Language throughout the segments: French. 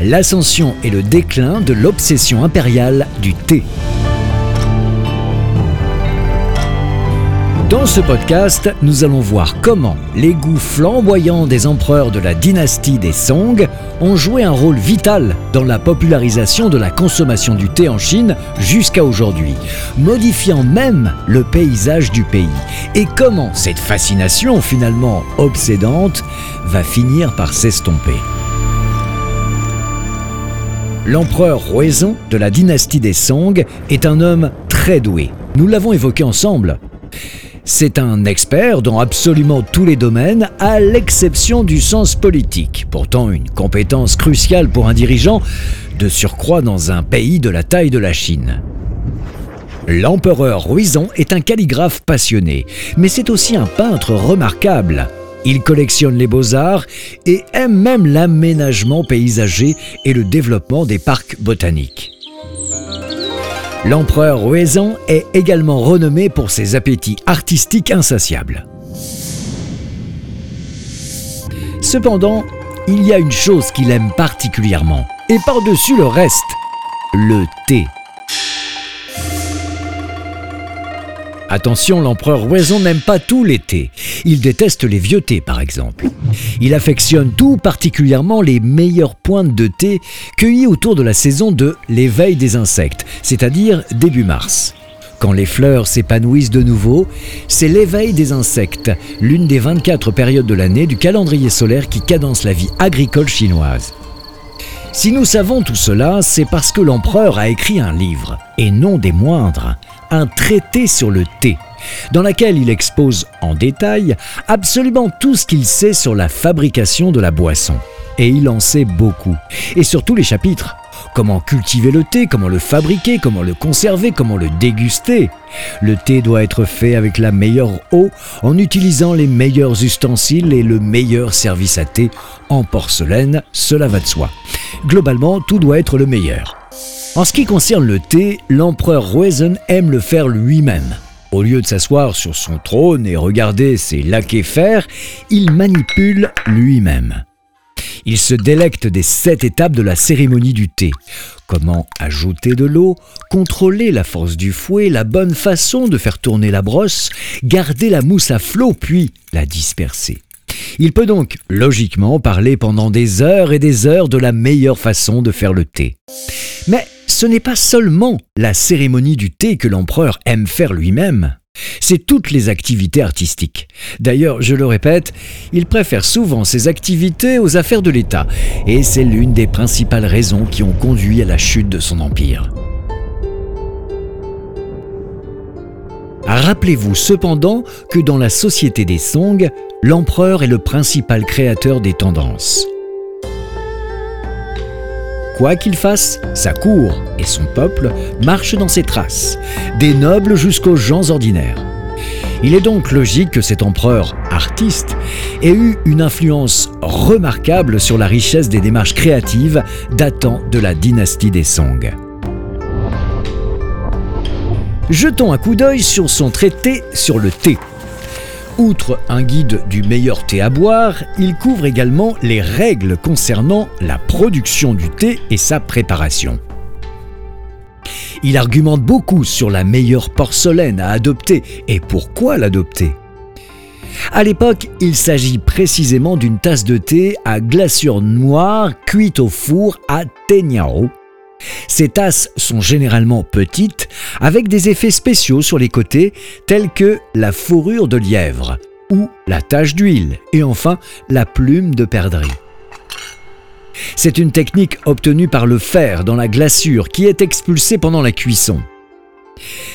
L'ascension et le déclin de l'obsession impériale du thé. Dans ce podcast, nous allons voir comment les goûts flamboyants des empereurs de la dynastie des Song ont joué un rôle vital dans la popularisation de la consommation du thé en Chine jusqu'à aujourd'hui, modifiant même le paysage du pays, et comment cette fascination finalement obsédante va finir par s'estomper. L'empereur Huizong de la dynastie des Song est un homme très doué. Nous l'avons évoqué ensemble. C'est un expert dans absolument tous les domaines, à l'exception du sens politique, pourtant une compétence cruciale pour un dirigeant, de surcroît dans un pays de la taille de la Chine. L'empereur Huizong est un calligraphe passionné, mais c'est aussi un peintre remarquable. Il collectionne les beaux-arts et aime même l'aménagement paysager et le développement des parcs botaniques. L'empereur Huizong est également renommé pour ses appétits artistiques insatiables. Cependant, il y a une chose qu'il aime particulièrement, et par-dessus le reste, le thé. Attention, l'empereur Huizong n'aime pas tout l'été. Il déteste les vieux thés, par exemple. Il affectionne tout particulièrement les meilleures pointes de thé cueillies autour de la saison de l'éveil des insectes, c'est-à-dire début mars. Quand les fleurs s'épanouissent de nouveau, c'est l'éveil des insectes, l'une des 24 périodes de l'année du calendrier solaire qui cadence la vie agricole chinoise. Si nous savons tout cela, c'est parce que l'empereur a écrit un livre, et non des moindres, un traité sur le thé, dans lequel il expose en détail absolument tout ce qu'il sait sur la fabrication de la boisson. Et il en sait beaucoup, et sur tous les chapitres. Comment cultiver le thé, comment le fabriquer, comment le conserver, comment le déguster. Le thé doit être fait avec la meilleure eau, en utilisant les meilleurs ustensiles et le meilleur service à thé en porcelaine, cela va de soi. Globalement, tout doit être le meilleur. En ce qui concerne le thé, l'empereur Huizong aime le faire lui-même. Au lieu de s'asseoir sur son trône et regarder ses laquais faire, il manipule lui-même. Il se délecte des sept étapes de la cérémonie du thé. Comment ajouter de l'eau, contrôler la force du fouet, la bonne façon de faire tourner la brosse, garder la mousse à flot puis la disperser. Il peut donc logiquement parler pendant des heures et des heures de la meilleure façon de faire le thé. Mais ce n'est pas seulement la cérémonie du thé que l'empereur aime faire lui-même. C'est toutes les activités artistiques. D'ailleurs, je le répète, il préfère souvent ses activités aux affaires de l'État, et c'est l'une des principales raisons qui ont conduit à la chute de son empire. Rappelez-vous cependant que dans la société des Song, l'empereur est le principal créateur des tendances. Quoi qu'il fasse, sa cour et son peuple marchent dans ses traces, des nobles jusqu'aux gens ordinaires. Il est donc logique que cet empereur artiste ait eu une influence remarquable sur la richesse des démarches créatives datant de la dynastie des Song. Jetons un coup d'œil sur son traité sur le thé. Outre un guide du meilleur thé à boire, il couvre également les règles concernant la production du thé et sa préparation. Il argumente beaucoup sur la meilleure porcelaine à adopter et pourquoi l'adopter. À l'époque, il s'agit précisément d'une tasse de thé à glaçure noire cuite au four à Tenyao, ces tasses sont généralement petites, avec des effets spéciaux sur les côtés, tels que la fourrure de lièvre, ou la tache d'huile, et enfin la plume de perdrix. C'est une technique obtenue par le fer dans la glaçure qui est expulsée pendant la cuisson.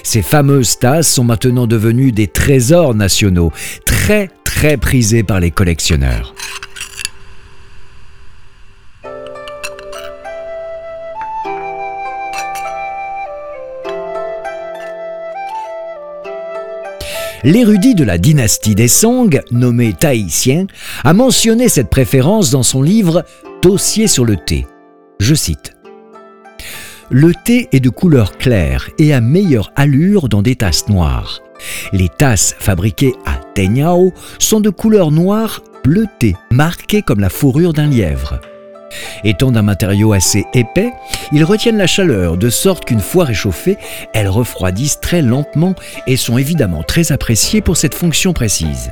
Ces fameuses tasses sont maintenant devenues des trésors nationaux, très très prisés par les collectionneurs. L'érudit de la dynastie des Song, nommé Tahitien, a mentionné cette préférence dans son livre Dossier sur le thé. Je cite Le thé est de couleur claire et à meilleure allure dans des tasses noires. Les tasses fabriquées à Tenyao sont de couleur noire bleutée, marquées comme la fourrure d'un lièvre. Étant d'un matériau assez épais, ils retiennent la chaleur de sorte qu'une fois réchauffées, elles refroidissent très lentement et sont évidemment très appréciées pour cette fonction précise.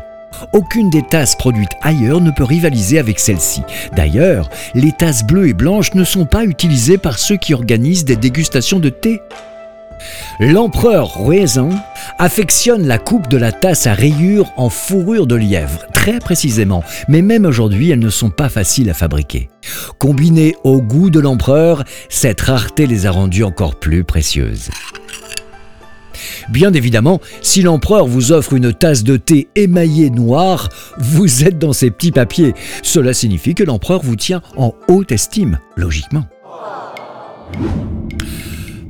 Aucune des tasses produites ailleurs ne peut rivaliser avec celle-ci. D'ailleurs, les tasses bleues et blanches ne sont pas utilisées par ceux qui organisent des dégustations de thé. L'empereur Ruizan affectionne la coupe de la tasse à rayures en fourrure de lièvre, très précisément, mais même aujourd'hui elles ne sont pas faciles à fabriquer. Combinées au goût de l'empereur, cette rareté les a rendues encore plus précieuses. Bien évidemment, si l'empereur vous offre une tasse de thé émaillée noire, vous êtes dans ces petits papiers. Cela signifie que l'empereur vous tient en haute estime, logiquement.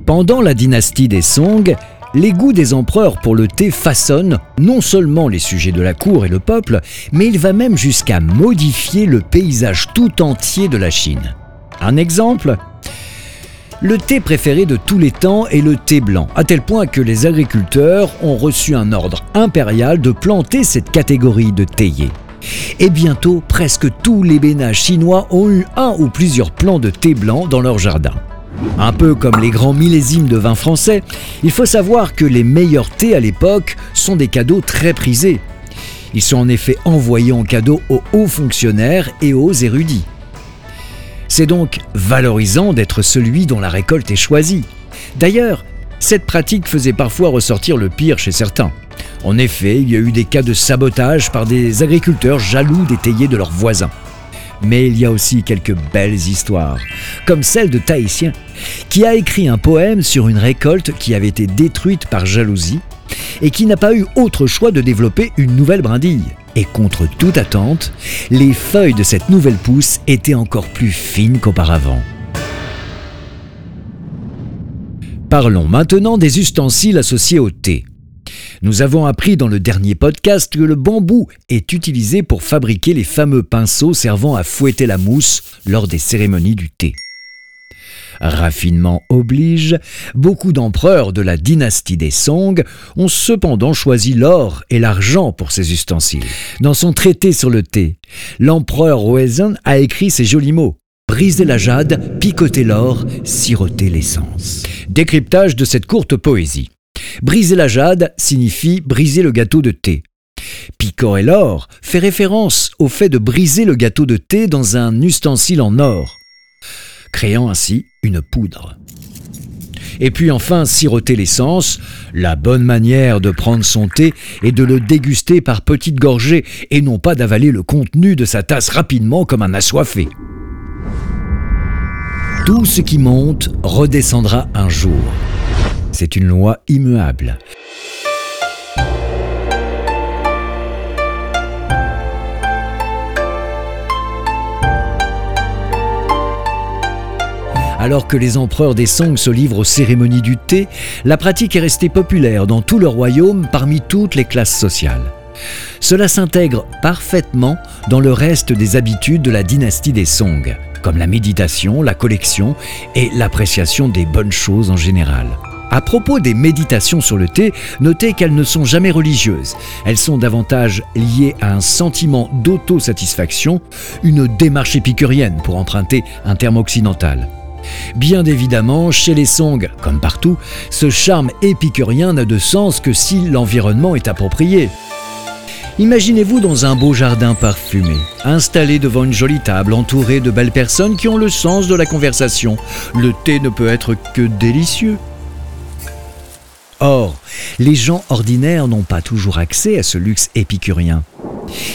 Pendant la dynastie des Song, les goûts des empereurs pour le thé façonnent non seulement les sujets de la cour et le peuple, mais il va même jusqu'à modifier le paysage tout entier de la Chine. Un exemple Le thé préféré de tous les temps est le thé blanc, à tel point que les agriculteurs ont reçu un ordre impérial de planter cette catégorie de théiers. Et bientôt, presque tous les bénats chinois ont eu un ou plusieurs plants de thé blanc dans leur jardin. Un peu comme les grands millésimes de vin français, il faut savoir que les meilleurs thés à l'époque sont des cadeaux très prisés. Ils sont en effet envoyés en cadeau aux hauts fonctionnaires et aux érudits. C'est donc valorisant d'être celui dont la récolte est choisie. D'ailleurs, cette pratique faisait parfois ressortir le pire chez certains. En effet, il y a eu des cas de sabotage par des agriculteurs jaloux des théiers de leurs voisins. Mais il y a aussi quelques belles histoires, comme celle de Tahitien, qui a écrit un poème sur une récolte qui avait été détruite par jalousie et qui n'a pas eu autre choix de développer une nouvelle brindille. Et contre toute attente, les feuilles de cette nouvelle pousse étaient encore plus fines qu'auparavant. Parlons maintenant des ustensiles associés au thé. Nous avons appris dans le dernier podcast que le bambou est utilisé pour fabriquer les fameux pinceaux servant à fouetter la mousse lors des cérémonies du thé. Raffinement oblige, beaucoup d'empereurs de la dynastie des Song ont cependant choisi l'or et l'argent pour ces ustensiles. Dans son traité sur le thé, l'empereur Wezan a écrit ces jolis mots. Briser la jade, picoter l'or, siroter l'essence. Décryptage de cette courte poésie. Briser la jade signifie briser le gâteau de thé. Picorer l'or fait référence au fait de briser le gâteau de thé dans un ustensile en or, créant ainsi une poudre. Et puis enfin, siroter l'essence, la bonne manière de prendre son thé est de le déguster par petites gorgées et non pas d'avaler le contenu de sa tasse rapidement comme un assoiffé. Tout ce qui monte redescendra un jour. C'est une loi immuable. Alors que les empereurs des Song se livrent aux cérémonies du thé, la pratique est restée populaire dans tout le royaume parmi toutes les classes sociales. Cela s'intègre parfaitement dans le reste des habitudes de la dynastie des Song, comme la méditation, la collection et l'appréciation des bonnes choses en général. À propos des méditations sur le thé, notez qu'elles ne sont jamais religieuses. Elles sont davantage liées à un sentiment d'autosatisfaction, une démarche épicurienne pour emprunter un terme occidental. Bien évidemment, chez les Song, comme partout, ce charme épicurien n'a de sens que si l'environnement est approprié. Imaginez-vous dans un beau jardin parfumé, installé devant une jolie table entouré de belles personnes qui ont le sens de la conversation. Le thé ne peut être que délicieux. Or, les gens ordinaires n'ont pas toujours accès à ce luxe épicurien.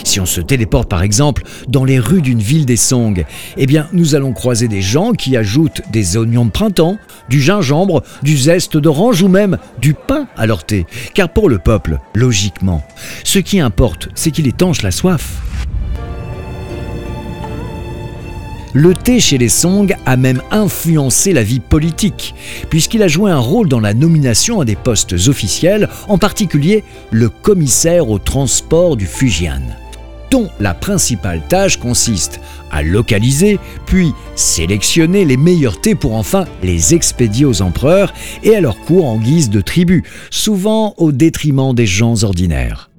Si on se téléporte par exemple dans les rues d'une ville des Song, eh bien nous allons croiser des gens qui ajoutent des oignons de printemps, du gingembre, du zeste d'orange ou même du pain à leur thé. Car pour le peuple, logiquement, ce qui importe, c'est qu'il étanche la soif. Le thé chez les Song a même influencé la vie politique, puisqu'il a joué un rôle dans la nomination à des postes officiels, en particulier le commissaire au transport du Fujian dont la principale tâche consiste à localiser, puis sélectionner les meilleurs thés pour enfin les expédier aux empereurs et à leur cour en guise de tribu, souvent au détriment des gens ordinaires.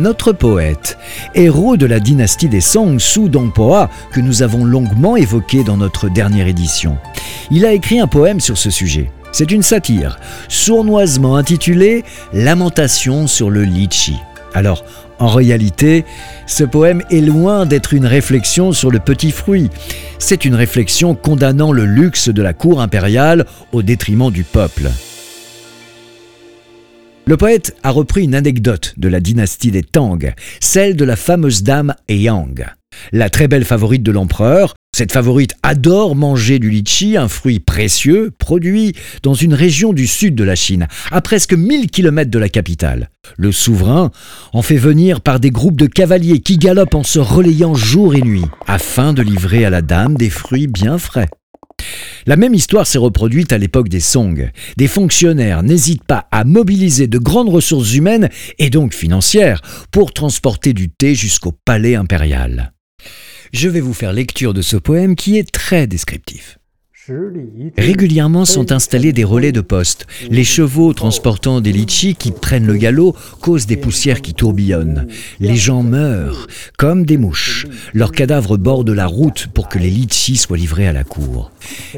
Notre poète, héros de la dynastie des Song, Su Dongpoa, que nous avons longuement évoqué dans notre dernière édition, il a écrit un poème sur ce sujet. C'est une satire, sournoisement intitulée Lamentation sur le litchi. Alors, en réalité, ce poème est loin d'être une réflexion sur le petit fruit. C'est une réflexion condamnant le luxe de la cour impériale au détriment du peuple. Le poète a repris une anecdote de la dynastie des Tang, celle de la fameuse dame Yang. La très belle favorite de l'empereur, cette favorite adore manger du litchi, un fruit précieux produit dans une région du sud de la Chine, à presque 1000 km de la capitale. Le souverain en fait venir par des groupes de cavaliers qui galopent en se relayant jour et nuit, afin de livrer à la dame des fruits bien frais. La même histoire s'est reproduite à l'époque des Song. Des fonctionnaires n'hésitent pas à mobiliser de grandes ressources humaines et donc financières pour transporter du thé jusqu'au palais impérial. Je vais vous faire lecture de ce poème qui est très descriptif. Régulièrement sont installés des relais de poste. Les chevaux transportant des litchis qui prennent le galop causent des poussières qui tourbillonnent. Les gens meurent comme des mouches. Leurs cadavres bordent la route pour que les litchis soient livrés à la cour.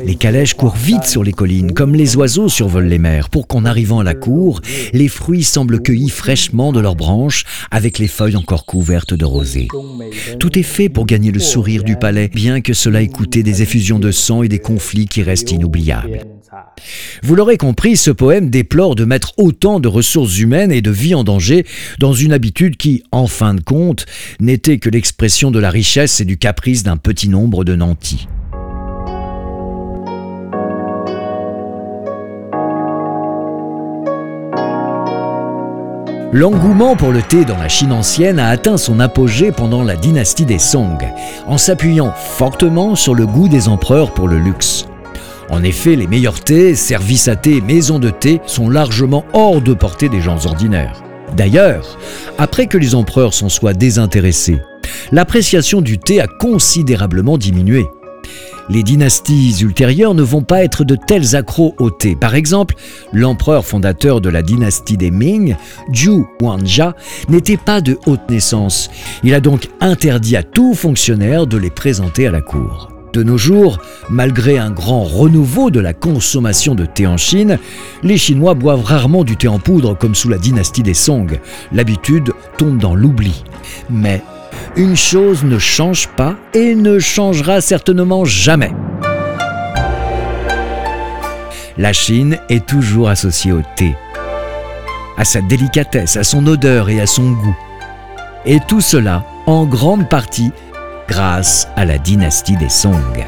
Les calèches courent vite sur les collines comme les oiseaux survolent les mers pour qu'en arrivant à la cour, les fruits semblent cueillis fraîchement de leurs branches avec les feuilles encore couvertes de rosée. Tout est fait pour gagner le sourire du palais, bien que cela ait coûté des effusions de sang et des conflits qui reste inoubliable. Vous l'aurez compris, ce poème déplore de mettre autant de ressources humaines et de vie en danger dans une habitude qui, en fin de compte, n'était que l'expression de la richesse et du caprice d'un petit nombre de nantis. L'engouement pour le thé dans la Chine ancienne a atteint son apogée pendant la dynastie des Song, en s'appuyant fortement sur le goût des empereurs pour le luxe. En effet, les meilleurs thés, services à thé maisons de thé sont largement hors de portée des gens ordinaires. D'ailleurs, après que les empereurs s'en soient désintéressés, l'appréciation du thé a considérablement diminué. Les dynasties ultérieures ne vont pas être de tels accros au thé. Par exemple, l'empereur fondateur de la dynastie des Ming, Zhu Huanjia, n'était pas de haute naissance. Il a donc interdit à tout fonctionnaire de les présenter à la cour. De nos jours, malgré un grand renouveau de la consommation de thé en Chine, les Chinois boivent rarement du thé en poudre comme sous la dynastie des Song. L'habitude tombe dans l'oubli. Mais une chose ne change pas et ne changera certainement jamais. La Chine est toujours associée au thé, à sa délicatesse, à son odeur et à son goût. Et tout cela, en grande partie, grâce à la dynastie des Song.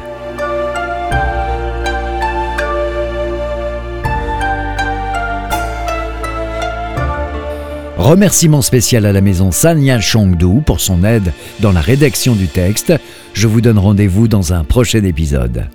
Remerciement spécial à la maison Sanya Chongdu pour son aide dans la rédaction du texte. Je vous donne rendez-vous dans un prochain épisode.